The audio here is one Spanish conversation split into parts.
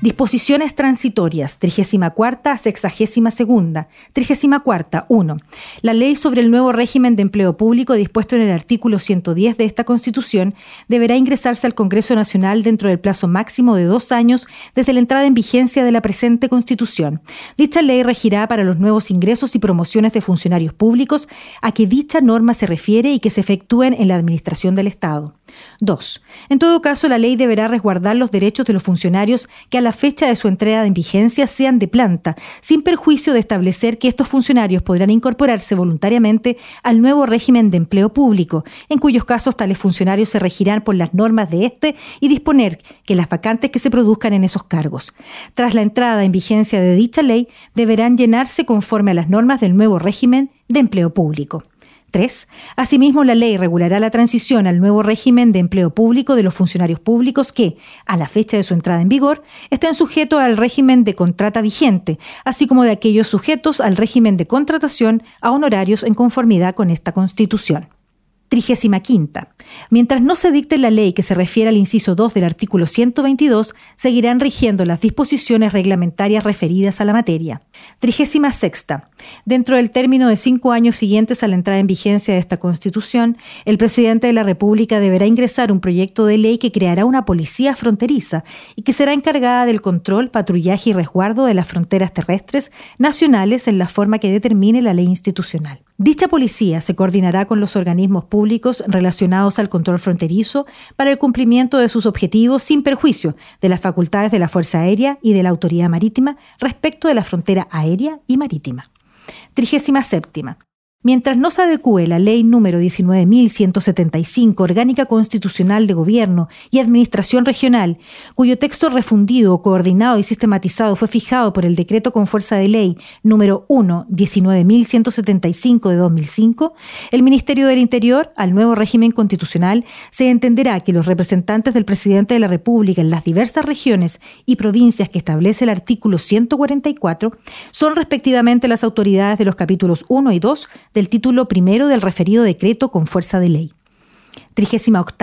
Disposiciones transitorias, 34 a 62, 34 1. La ley sobre el nuevo régimen de empleo público dispuesto en el artículo 110 de esta Constitución deberá ingresarse al Congreso Nacional dentro del plazo máximo de dos años desde la entrada en vigencia de la presente Constitución. Dicha ley regirá para los nuevos ingresos y promociones de funcionarios públicos a que dicha norma se refiere y que se efectúen en la administración del Estado. 2. En todo caso, la ley deberá resguardar los derechos de los funcionarios que a la fecha de su entrega en vigencia sean de planta, sin perjuicio de establecer que estos funcionarios podrán incorporarse voluntariamente al nuevo régimen de empleo público, en cuyos casos tales funcionarios se regirán por las normas de este y disponer que las vacantes que se produzcan en esos cargos, tras la entrada en vigencia de dicha ley, deberán llenarse conforme a las normas del nuevo régimen de empleo público. 3. Asimismo, la ley regulará la transición al nuevo régimen de empleo público de los funcionarios públicos que, a la fecha de su entrada en vigor, estén sujetos al régimen de contrata vigente, así como de aquellos sujetos al régimen de contratación a honorarios en conformidad con esta Constitución. 35. Mientras no se dicte la ley que se refiere al inciso 2 del artículo 122, seguirán rigiendo las disposiciones reglamentarias referidas a la materia. 36. Dentro del término de cinco años siguientes a la entrada en vigencia de esta Constitución, el presidente de la República deberá ingresar un proyecto de ley que creará una policía fronteriza y que será encargada del control, patrullaje y resguardo de las fronteras terrestres nacionales en la forma que determine la ley institucional. Dicha policía se coordinará con los organismos públicos relacionados al control fronterizo para el cumplimiento de sus objetivos sin perjuicio de las facultades de la Fuerza Aérea y de la Autoridad Marítima respecto de la frontera aérea y marítima. 37. Mientras no se adecue la ley número 19.175, Orgánica Constitucional de Gobierno y Administración Regional, cuyo texto refundido, coordinado y sistematizado fue fijado por el decreto con fuerza de ley número 1 19.175 de 2005, el Ministerio del Interior, al nuevo régimen constitucional, se entenderá que los representantes del presidente de la República en las diversas regiones y provincias que establece el artículo 144 son respectivamente las autoridades de los capítulos 1 y 2 del título primero del referido decreto con fuerza de ley. 38.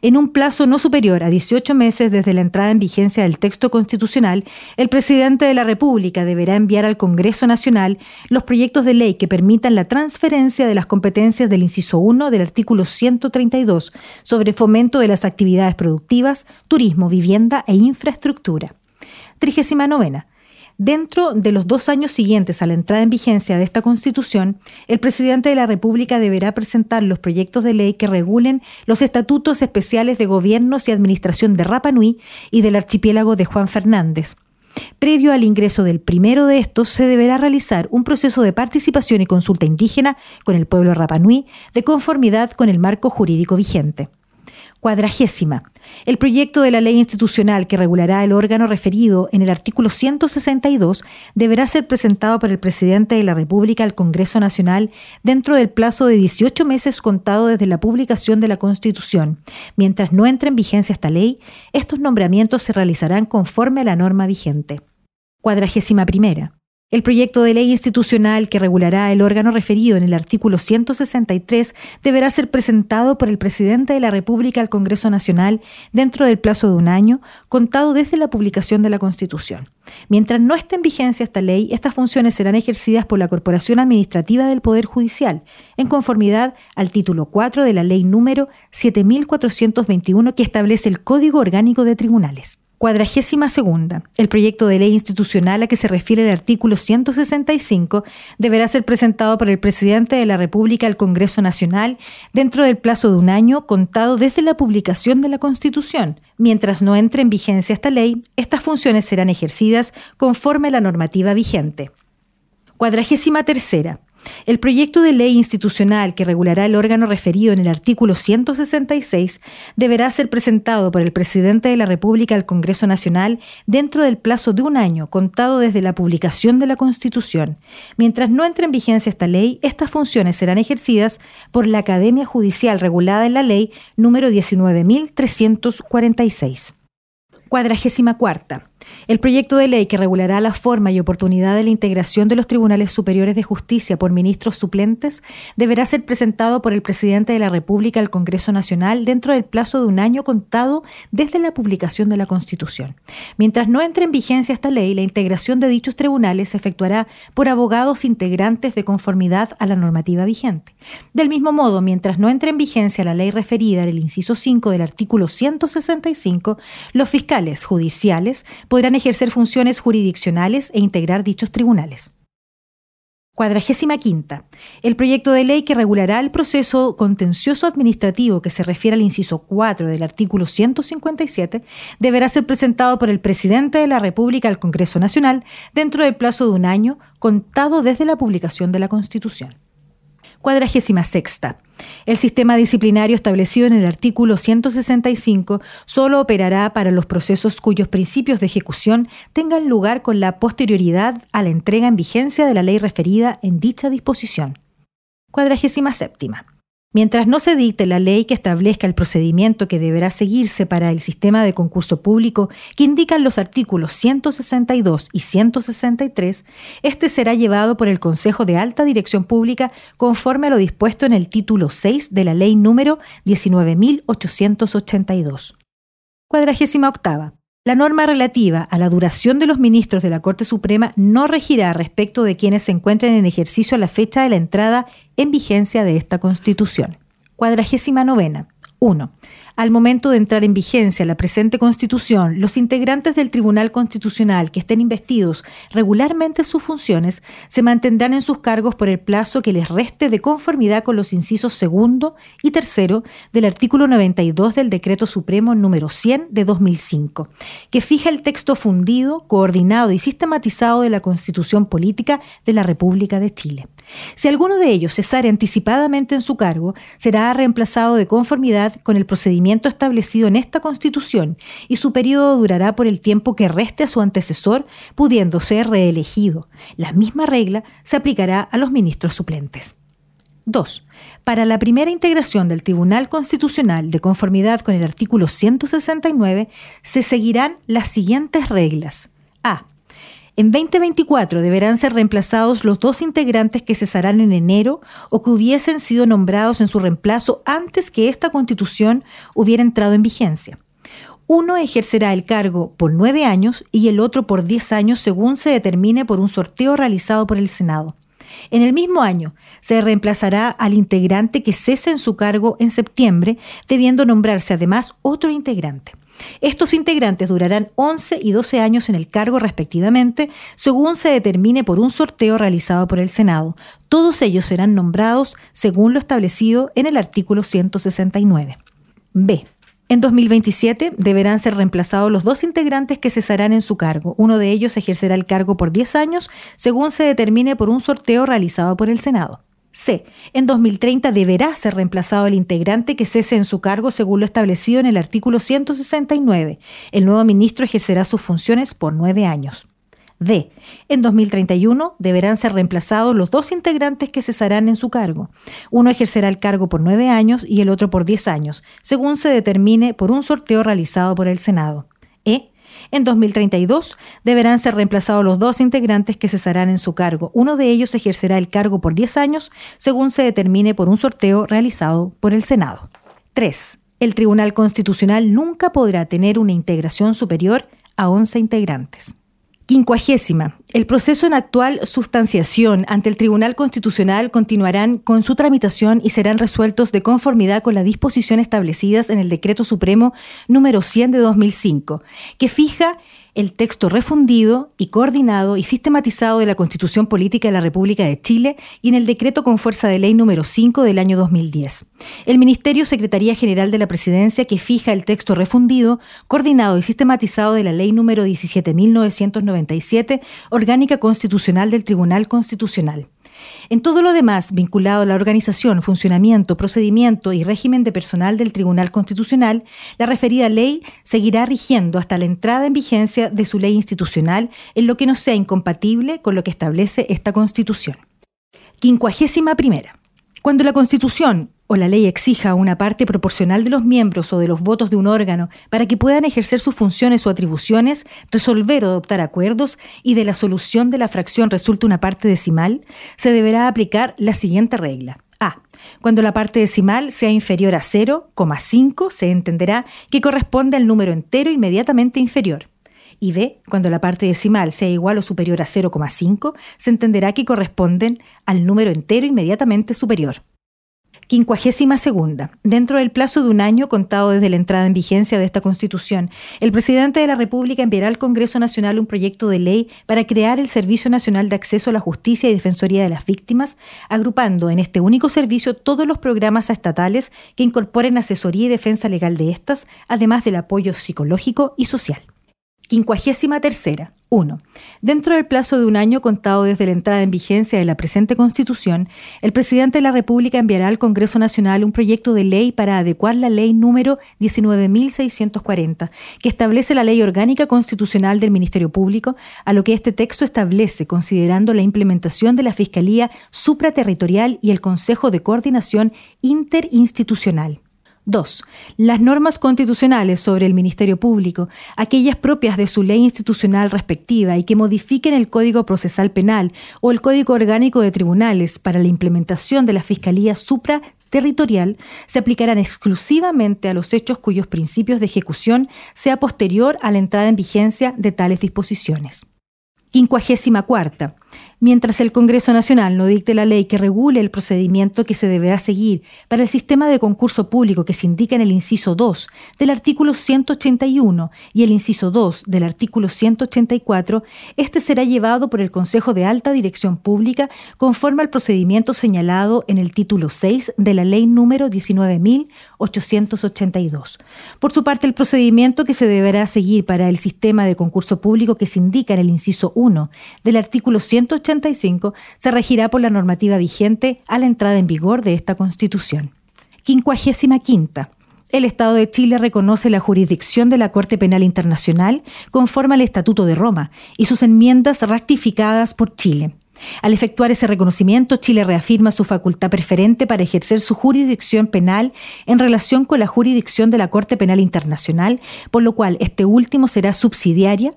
En un plazo no superior a 18 meses desde la entrada en vigencia del texto constitucional, el presidente de la República deberá enviar al Congreso Nacional los proyectos de ley que permitan la transferencia de las competencias del inciso 1 del artículo 132 sobre fomento de las actividades productivas, turismo, vivienda e infraestructura. 39. Dentro de los dos años siguientes a la entrada en vigencia de esta Constitución, el presidente de la República deberá presentar los proyectos de ley que regulen los estatutos especiales de gobiernos y administración de Rapa Nui y del archipiélago de Juan Fernández. Previo al ingreso del primero de estos, se deberá realizar un proceso de participación y consulta indígena con el pueblo Rapa Nui de conformidad con el marco jurídico vigente. Cuadragésima. El proyecto de la ley institucional que regulará el órgano referido en el artículo 162 deberá ser presentado por el presidente de la República al Congreso Nacional dentro del plazo de 18 meses contado desde la publicación de la Constitución. Mientras no entre en vigencia esta ley, estos nombramientos se realizarán conforme a la norma vigente. Cuadragésima primera. El proyecto de ley institucional que regulará el órgano referido en el artículo 163 deberá ser presentado por el presidente de la República al Congreso Nacional dentro del plazo de un año, contado desde la publicación de la Constitución. Mientras no esté en vigencia esta ley, estas funciones serán ejercidas por la Corporación Administrativa del Poder Judicial, en conformidad al título 4 de la ley número 7421 que establece el Código Orgánico de Tribunales. Cuadragésima segunda. El proyecto de ley institucional a que se refiere el artículo 165 deberá ser presentado por el presidente de la República al Congreso Nacional dentro del plazo de un año contado desde la publicación de la Constitución. Mientras no entre en vigencia esta ley, estas funciones serán ejercidas conforme a la normativa vigente. Cuadragésima tercera. El proyecto de ley institucional que regulará el órgano referido en el artículo 166 deberá ser presentado por el presidente de la República al Congreso Nacional dentro del plazo de un año contado desde la publicación de la Constitución. Mientras no entre en vigencia esta ley, estas funciones serán ejercidas por la Academia Judicial regulada en la ley número 19.346. Cuadragésima cuarta. El proyecto de ley que regulará la forma y oportunidad de la integración de los tribunales superiores de justicia por ministros suplentes deberá ser presentado por el presidente de la República al Congreso Nacional dentro del plazo de un año contado desde la publicación de la Constitución. Mientras no entre en vigencia esta ley, la integración de dichos tribunales se efectuará por abogados integrantes de conformidad a la normativa vigente. Del mismo modo, mientras no entre en vigencia la ley referida en el inciso 5 del artículo 165, los fiscales judiciales podrán ejercer funciones jurisdiccionales e integrar dichos tribunales. Cuadragésima quinta. El proyecto de ley que regulará el proceso contencioso administrativo que se refiere al inciso 4 del artículo 157 deberá ser presentado por el presidente de la República al Congreso Nacional dentro del plazo de un año contado desde la publicación de la Constitución. Cuadragésima sexta. El sistema disciplinario establecido en el artículo 165 solo operará para los procesos cuyos principios de ejecución tengan lugar con la posterioridad a la entrega en vigencia de la ley referida en dicha disposición. Cuadragésima séptima. Mientras no se dicte la ley que establezca el procedimiento que deberá seguirse para el sistema de concurso público que indican los artículos 162 y 163, este será llevado por el Consejo de Alta Dirección Pública conforme a lo dispuesto en el título 6 de la ley número 19.882. Cuadragésima octava. La norma relativa a la duración de los ministros de la Corte Suprema no regirá respecto de quienes se encuentren en ejercicio a la fecha de la entrada en vigencia de esta Constitución. Cuadragésima novena. 1. Al momento de entrar en vigencia la presente Constitución, los integrantes del Tribunal Constitucional que estén investidos regularmente sus funciones se mantendrán en sus cargos por el plazo que les reste de conformidad con los incisos segundo y tercero del artículo 92 del Decreto Supremo número 100 de 2005, que fija el texto fundido, coordinado y sistematizado de la Constitución Política de la República de Chile. Si alguno de ellos cesare anticipadamente en su cargo, será reemplazado de conformidad con el procedimiento establecido en esta Constitución y su periodo durará por el tiempo que reste a su antecesor, pudiendo ser reelegido. La misma regla se aplicará a los ministros suplentes. 2. Para la primera integración del Tribunal Constitucional de conformidad con el artículo 169, se seguirán las siguientes reglas. En 2024 deberán ser reemplazados los dos integrantes que cesarán en enero o que hubiesen sido nombrados en su reemplazo antes que esta constitución hubiera entrado en vigencia. Uno ejercerá el cargo por nueve años y el otro por diez años según se determine por un sorteo realizado por el Senado. En el mismo año se reemplazará al integrante que cese en su cargo en septiembre, debiendo nombrarse además otro integrante. Estos integrantes durarán 11 y 12 años en el cargo respectivamente, según se determine por un sorteo realizado por el Senado. Todos ellos serán nombrados según lo establecido en el artículo 169. B. En 2027 deberán ser reemplazados los dos integrantes que cesarán en su cargo. Uno de ellos ejercerá el cargo por 10 años, según se determine por un sorteo realizado por el Senado. C. En 2030 deberá ser reemplazado el integrante que cese en su cargo según lo establecido en el artículo 169. El nuevo ministro ejercerá sus funciones por nueve años. D. En 2031 deberán ser reemplazados los dos integrantes que cesarán en su cargo. Uno ejercerá el cargo por nueve años y el otro por diez años, según se determine por un sorteo realizado por el Senado. En 2032 deberán ser reemplazados los dos integrantes que cesarán en su cargo. Uno de ellos ejercerá el cargo por 10 años, según se determine por un sorteo realizado por el Senado. 3. El Tribunal Constitucional nunca podrá tener una integración superior a 11 integrantes. Quincuagésima. El proceso en actual sustanciación ante el Tribunal Constitucional continuarán con su tramitación y serán resueltos de conformidad con las disposiciones establecidas en el Decreto Supremo número 100 de 2005, que fija el texto refundido y coordinado y sistematizado de la Constitución Política de la República de Chile y en el decreto con fuerza de ley número 5 del año 2010. El Ministerio Secretaría General de la Presidencia que fija el texto refundido, coordinado y sistematizado de la ley número 17.997, orgánica constitucional del Tribunal Constitucional. En todo lo demás vinculado a la organización, funcionamiento, procedimiento y régimen de personal del Tribunal Constitucional, la referida ley seguirá rigiendo hasta la entrada en vigencia de su ley institucional en lo que no sea incompatible con lo que establece esta Constitución. Quincuagésima primera. Cuando la Constitución o la ley exija una parte proporcional de los miembros o de los votos de un órgano para que puedan ejercer sus funciones o atribuciones, resolver o adoptar acuerdos y de la solución de la fracción resulta una parte decimal, se deberá aplicar la siguiente regla. A. Cuando la parte decimal sea inferior a 0,5, se entenderá que corresponde al número entero inmediatamente inferior. Y B. Cuando la parte decimal sea igual o superior a 0,5, se entenderá que corresponden al número entero inmediatamente superior. Quincuagésima segunda. Dentro del plazo de un año contado desde la entrada en vigencia de esta Constitución, el presidente de la República enviará al Congreso Nacional un proyecto de ley para crear el Servicio Nacional de Acceso a la Justicia y Defensoría de las Víctimas, agrupando en este único servicio todos los programas estatales que incorporen asesoría y defensa legal de estas, además del apoyo psicológico y social. Quincuagésima tercera. 1. Dentro del plazo de un año contado desde la entrada en vigencia de la presente Constitución, el presidente de la República enviará al Congreso Nacional un proyecto de ley para adecuar la ley número 19.640, que establece la ley orgánica constitucional del Ministerio Público, a lo que este texto establece, considerando la implementación de la Fiscalía supraterritorial y el Consejo de Coordinación Interinstitucional. 2. Las normas constitucionales sobre el Ministerio Público, aquellas propias de su ley institucional respectiva y que modifiquen el Código Procesal Penal o el Código Orgánico de Tribunales para la implementación de la Fiscalía supraterritorial, se aplicarán exclusivamente a los hechos cuyos principios de ejecución sea posterior a la entrada en vigencia de tales disposiciones. Quincuagésima cuarta. Mientras el Congreso Nacional no dicte la ley que regule el procedimiento que se deberá seguir para el sistema de concurso público que se indica en el inciso 2 del artículo 181 y el inciso 2 del artículo 184, este será llevado por el Consejo de Alta Dirección Pública conforme al procedimiento señalado en el título 6 de la ley número 19.882. Por su parte, el procedimiento que se deberá seguir para el sistema de concurso público que se indica en el inciso 1 del artículo 181 se regirá por la normativa vigente a la entrada en vigor de esta Constitución. Quincuagésima quinta. El Estado de Chile reconoce la jurisdicción de la Corte Penal Internacional conforme al Estatuto de Roma y sus enmiendas ratificadas por Chile. Al efectuar ese reconocimiento, Chile reafirma su facultad preferente para ejercer su jurisdicción penal en relación con la jurisdicción de la Corte Penal Internacional, por lo cual este último será subsidiaria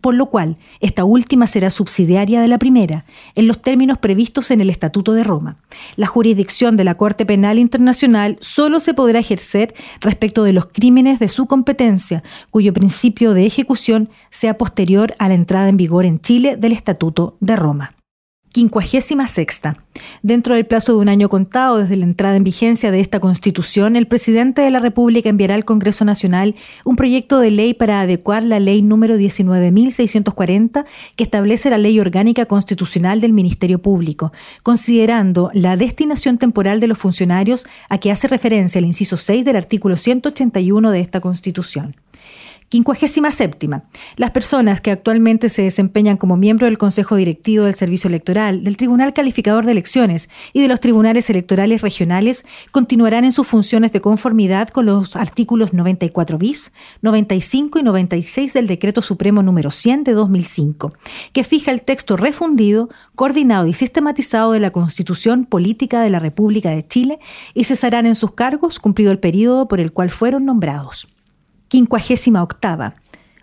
por lo cual esta última será subsidiaria de la primera, en los términos previstos en el Estatuto de Roma. La jurisdicción de la Corte Penal Internacional solo se podrá ejercer respecto de los crímenes de su competencia, cuyo principio de ejecución sea posterior a la entrada en vigor en Chile del Estatuto de Roma. Quincuagésima sexta. Dentro del plazo de un año contado desde la entrada en vigencia de esta Constitución, el presidente de la República enviará al Congreso Nacional un proyecto de ley para adecuar la ley número 19.640 que establece la ley orgánica constitucional del Ministerio Público, considerando la destinación temporal de los funcionarios a que hace referencia el inciso 6 del artículo 181 de esta Constitución. Quincuagésima séptima. Las personas que actualmente se desempeñan como miembro del Consejo Directivo del Servicio Electoral, del Tribunal Calificador de Elecciones y de los Tribunales Electorales Regionales continuarán en sus funciones de conformidad con los artículos 94 bis, 95 y 96 del Decreto Supremo número 100 de 2005, que fija el texto refundido, coordinado y sistematizado de la Constitución Política de la República de Chile y cesarán en sus cargos cumplido el periodo por el cual fueron nombrados. Quincuagésima octava.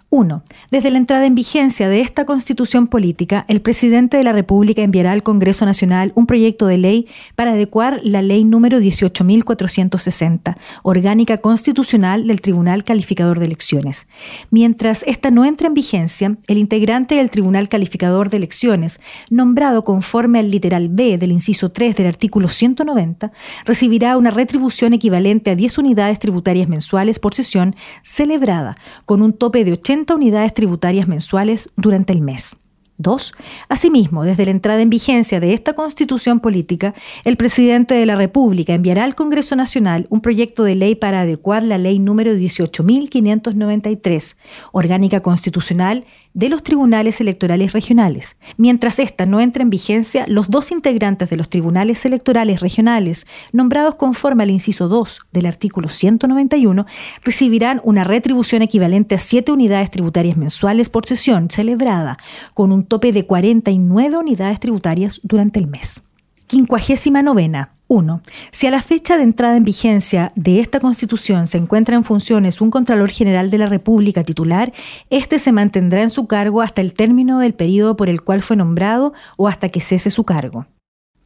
1. Desde la entrada en vigencia de esta constitución política, el presidente de la República enviará al Congreso Nacional un proyecto de ley para adecuar la ley número 18.460, orgánica constitucional del Tribunal Calificador de Elecciones. Mientras esta no entre en vigencia, el integrante del Tribunal Calificador de Elecciones, nombrado conforme al literal B del inciso 3 del artículo 190, recibirá una retribución equivalente a 10 unidades tributarias mensuales por sesión celebrada, con un tope de 80 unidades tributarias mensuales durante el mes. 2. Asimismo, desde la entrada en vigencia de esta constitución política, el presidente de la República enviará al Congreso Nacional un proyecto de ley para adecuar la ley número 18.593, orgánica constitucional de los tribunales electorales regionales. Mientras ésta no entre en vigencia, los dos integrantes de los tribunales electorales regionales, nombrados conforme al inciso 2 del artículo 191, recibirán una retribución equivalente a siete unidades tributarias mensuales por sesión celebrada, con un tope de 49 unidades tributarias durante el mes. Quincuagésima novena. 1. Si a la fecha de entrada en vigencia de esta Constitución se encuentra en funciones un Contralor General de la República titular, éste se mantendrá en su cargo hasta el término del periodo por el cual fue nombrado o hasta que cese su cargo.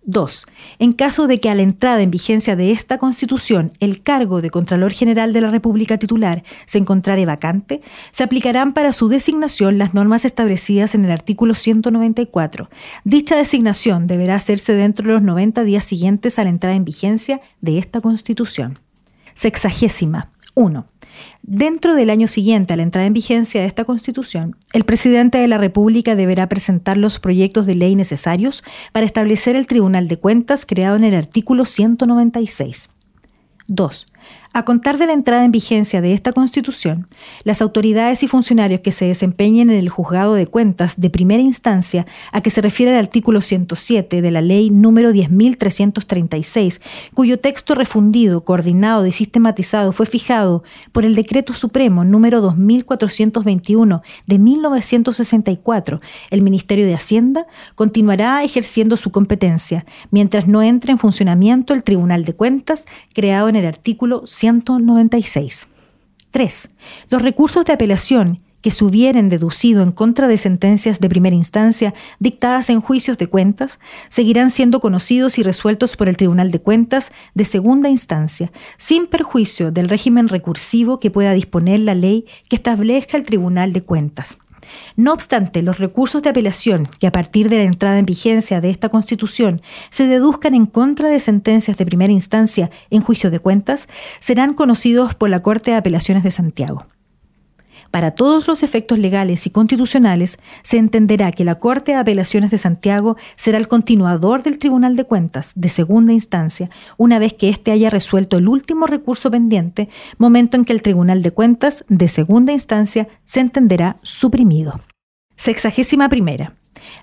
2. En caso de que a la entrada en vigencia de esta Constitución el cargo de Contralor General de la República titular se encontrare vacante, se aplicarán para su designación las normas establecidas en el artículo 194. Dicha designación deberá hacerse dentro de los 90 días siguientes a la entrada en vigencia de esta Constitución. Sexagésima. 1. Dentro del año siguiente a la entrada en vigencia de esta Constitución, el presidente de la República deberá presentar los proyectos de ley necesarios para establecer el Tribunal de Cuentas creado en el artículo 196. 2. A contar de la entrada en vigencia de esta Constitución, las autoridades y funcionarios que se desempeñen en el juzgado de cuentas de primera instancia a que se refiere el artículo 107 de la ley número 10.336, cuyo texto refundido, coordinado y sistematizado fue fijado por el Decreto Supremo número 2421 de 1964, el Ministerio de Hacienda continuará ejerciendo su competencia mientras no entre en funcionamiento el Tribunal de Cuentas creado en el artículo 196. 3. Los recursos de apelación que se hubieran deducido en contra de sentencias de primera instancia dictadas en juicios de cuentas seguirán siendo conocidos y resueltos por el Tribunal de Cuentas de segunda instancia, sin perjuicio del régimen recursivo que pueda disponer la ley que establezca el Tribunal de Cuentas. No obstante, los recursos de apelación que a partir de la entrada en vigencia de esta Constitución se deduzcan en contra de sentencias de primera instancia en juicio de cuentas serán conocidos por la Corte de Apelaciones de Santiago. Para todos los efectos legales y constitucionales, se entenderá que la Corte de Apelaciones de Santiago será el continuador del Tribunal de Cuentas de segunda instancia, una vez que éste haya resuelto el último recurso pendiente, momento en que el Tribunal de Cuentas de segunda instancia se entenderá suprimido. Sexagésima primera.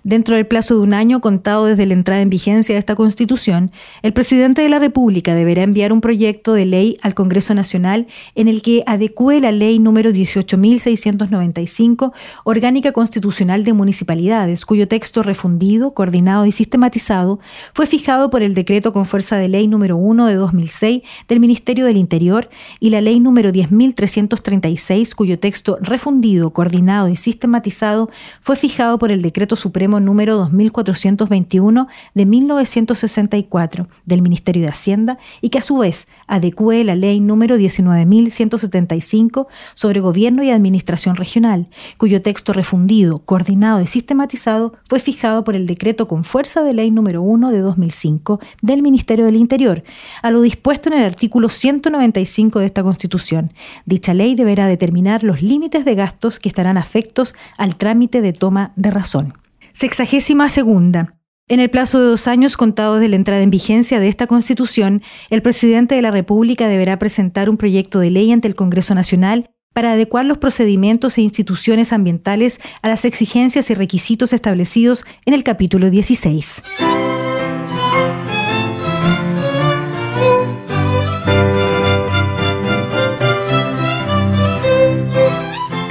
Dentro del plazo de un año contado desde la entrada en vigencia de esta Constitución, el presidente de la República deberá enviar un proyecto de ley al Congreso Nacional en el que adecue la ley número 18.695, Orgánica Constitucional de Municipalidades, cuyo texto refundido, coordinado y sistematizado fue fijado por el decreto con fuerza de ley número 1 de 2006 del Ministerio del Interior y la ley número 10.336, cuyo texto refundido, coordinado y sistematizado fue fijado por el decreto Supremo número 2421 de 1964 del Ministerio de Hacienda y que a su vez adecue la ley número 19175 sobre gobierno y administración regional, cuyo texto refundido, coordinado y sistematizado fue fijado por el decreto con fuerza de ley número 1 de 2005 del Ministerio del Interior, a lo dispuesto en el artículo 195 de esta Constitución. Dicha ley deberá determinar los límites de gastos que estarán afectos al trámite de toma de razón. Sexagésima segunda. En el plazo de dos años contados de la entrada en vigencia de esta Constitución, el presidente de la República deberá presentar un proyecto de ley ante el Congreso Nacional para adecuar los procedimientos e instituciones ambientales a las exigencias y requisitos establecidos en el capítulo 16.